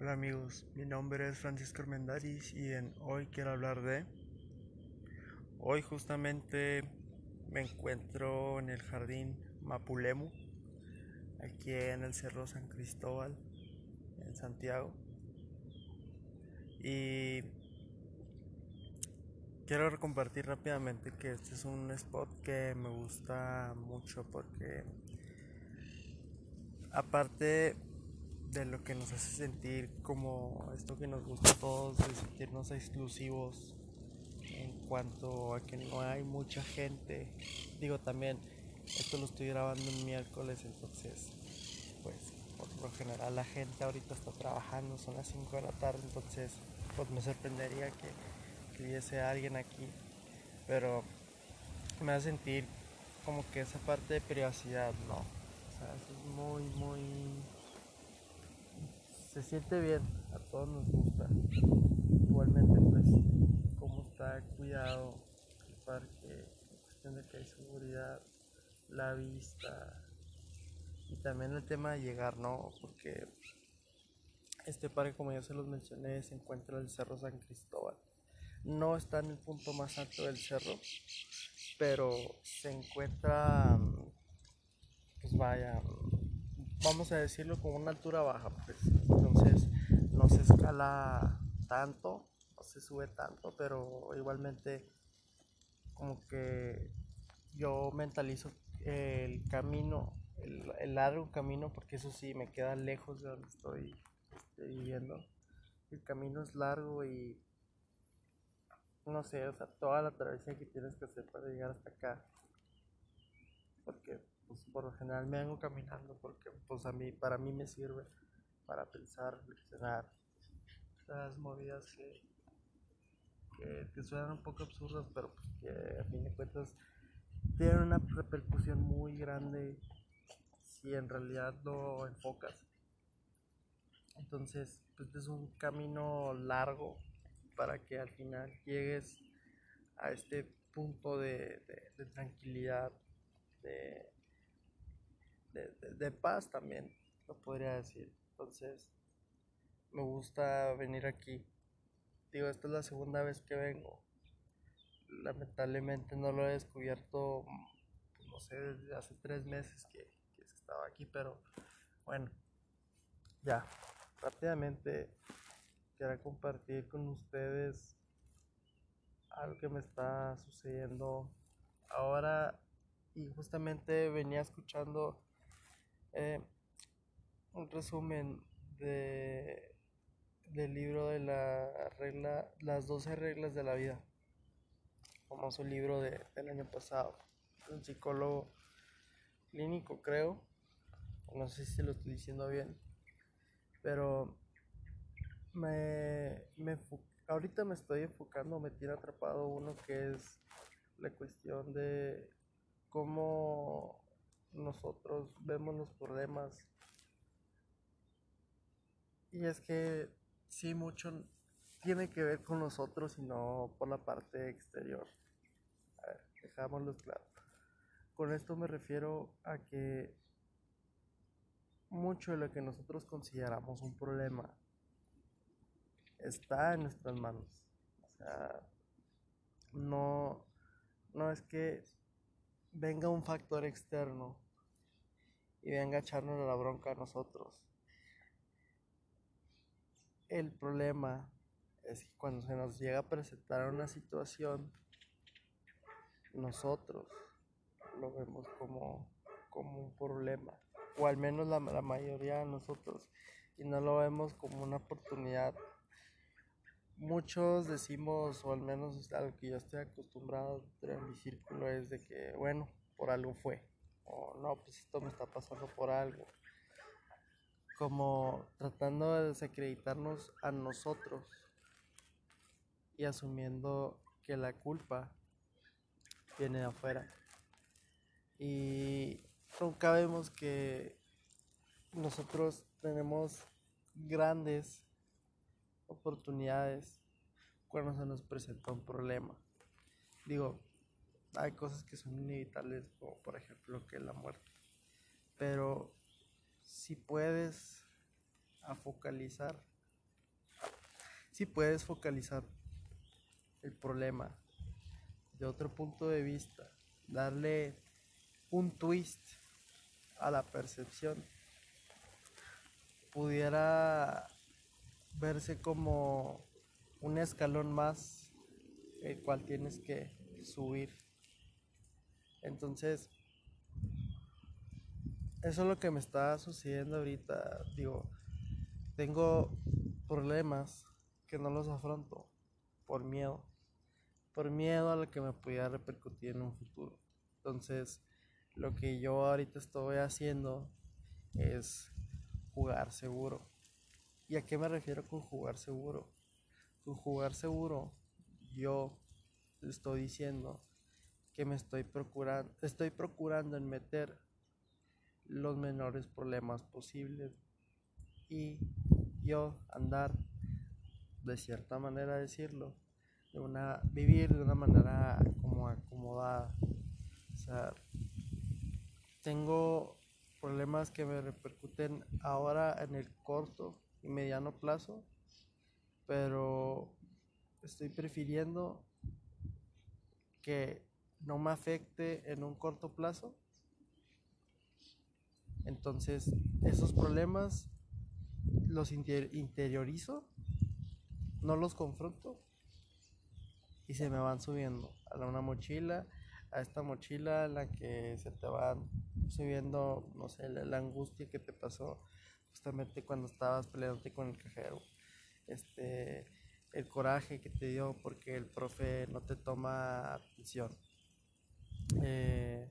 Hola amigos, mi nombre es Francisco Armendaris y en hoy quiero hablar de... Hoy justamente me encuentro en el jardín Mapulemu, aquí en el Cerro San Cristóbal, en Santiago. Y quiero compartir rápidamente que este es un spot que me gusta mucho porque aparte de lo que nos hace sentir como esto que nos gusta a todos, de sentirnos exclusivos en cuanto a que no hay mucha gente. Digo también, esto lo estoy grabando un miércoles, entonces, pues por lo general la gente ahorita está trabajando, son las 5 de la tarde, entonces, pues me sorprendería que, que hubiese alguien aquí, pero me hace sentir como que esa parte de privacidad, ¿no? O sea, es muy, muy se siente bien, a todos nos gusta. Igualmente, pues, cómo está cuidado el parque, en cuestión de que hay seguridad, la vista y también el tema de llegar, ¿no? Porque este parque, como ya se los mencioné, se encuentra en el Cerro San Cristóbal. No está en el punto más alto del cerro, pero se encuentra, pues vaya, vamos a decirlo, con una altura baja, pues. Entonces no se escala tanto, no se sube tanto, pero igualmente como que yo mentalizo el camino, el, largo camino, porque eso sí me queda lejos de donde estoy este, viviendo. El camino es largo y no sé, o sea, toda la travesía que tienes que hacer para llegar hasta acá. Porque pues por lo general me vengo caminando porque pues a mí, para mí me sirve para pensar, reflexionar, las movidas que, que, suenan un poco absurdas, pero pues que a fin de cuentas tienen una repercusión muy grande si en realidad lo enfocas. Entonces, pues es un camino largo para que al final llegues a este punto de, tranquilidad, de, de, paz también, lo podría decir. Entonces, me gusta venir aquí. Digo, esta es la segunda vez que vengo. Lamentablemente no lo he descubierto, pues, no sé, desde hace tres meses que, que estaba aquí, pero bueno, ya, rápidamente quiero compartir con ustedes algo que me está sucediendo ahora y justamente venía escuchando eh, un resumen de, del libro de la regla, las 12 reglas de la vida, famoso libro de, del año pasado, un psicólogo clínico creo, no sé si lo estoy diciendo bien, pero me, me ahorita me estoy enfocando, me tiene atrapado uno que es la cuestión de cómo nosotros vemos los problemas. Y es que sí, mucho tiene que ver con nosotros y no por la parte exterior. A ver, dejámoslo claro. Con esto me refiero a que mucho de lo que nosotros consideramos un problema está en nuestras manos. O sea, no, no es que venga un factor externo y venga a echarnos la bronca a nosotros. El problema es que cuando se nos llega a presentar una situación, nosotros lo vemos como, como un problema, o al menos la, la mayoría de nosotros, y no lo vemos como una oportunidad muchos decimos, o al menos algo que yo estoy acostumbrado en mi círculo, es de que, bueno, por algo fue, o no, pues esto me está pasando por algo. Como tratando de desacreditarnos a nosotros y asumiendo que la culpa viene de afuera. Y nunca vemos que nosotros tenemos grandes oportunidades cuando se nos presenta un problema. Digo, hay cosas que son inevitables, como por ejemplo que la muerte. Pero si puedes a focalizar si puedes focalizar el problema de otro punto de vista, darle un twist a la percepción, pudiera verse como un escalón más el cual tienes que subir. Entonces, eso es lo que me está sucediendo ahorita. Digo, tengo problemas que no los afronto por miedo. Por miedo a lo que me pudiera repercutir en un futuro. Entonces, lo que yo ahorita estoy haciendo es jugar seguro. ¿Y a qué me refiero con jugar seguro? Con jugar seguro, yo estoy diciendo que me estoy procurando, estoy procurando en meter los menores problemas posibles. Y yo andar de cierta manera decirlo de una vivir de una manera como acomodada. O sea tengo problemas que me repercuten ahora en el corto y mediano plazo pero estoy prefiriendo que no me afecte en un corto plazo entonces, esos problemas los interiorizo, no los confronto y se me van subiendo a una mochila, a esta mochila en la que se te van subiendo, no sé, la, angustia que te pasó justamente cuando estabas peleándote con el cajero, este, el coraje que te dio porque el profe no te toma atención. Eh,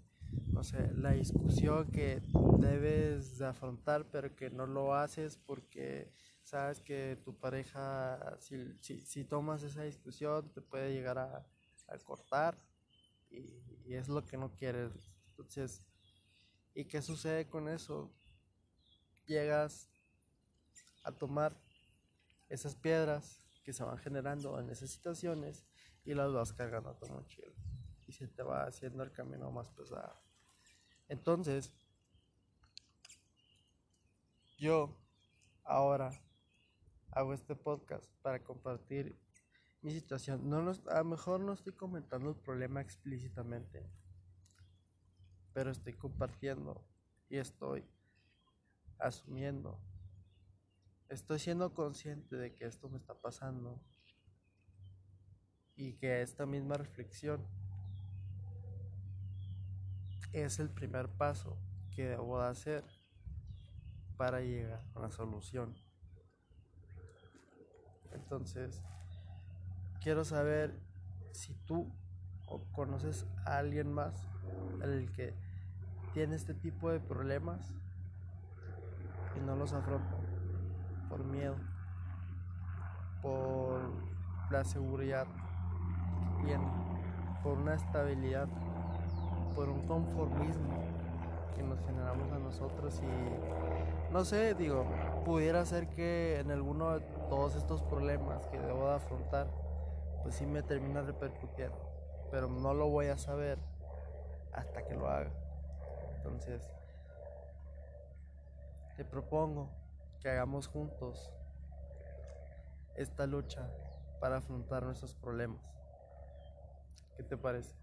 no sé, la discusión que debes de afrontar pero que no lo haces porque sabes que tu pareja, si, tomas esa discusión, te puede llegar a, cortar y, y, es lo que no quieres. Entonces, ¿y qué sucede con eso? Llegas a tomar esas piedras que se van generando en esas situaciones y las vas cargando a tu mochila y se te va haciendo el camino más pesado. Entonces, yo ahora hago este podcast para compartir mi situación. No a lo mejor no estoy comentando el problema explícitamente, pero estoy compartiendo y estoy asumiendo. Estoy siendo consciente de que esto me está pasando y que esta misma reflexión es el primer paso que debo de hacer para llegar a una solución. Entonces, quiero saber si tú o conoces a alguien más el que tiene este tipo de problemas y no los afronta por miedo, por la seguridad que tiene, por una estabilidad por un conformismo que nos generamos a nosotros y no sé, digo, pudiera ser que en alguno de todos estos problemas que debo de afrontar, pues sí me termina repercutiendo, pero no lo voy a saber hasta que lo haga. Entonces, te propongo que hagamos juntos esta lucha para afrontar nuestros problemas. ¿Qué te parece?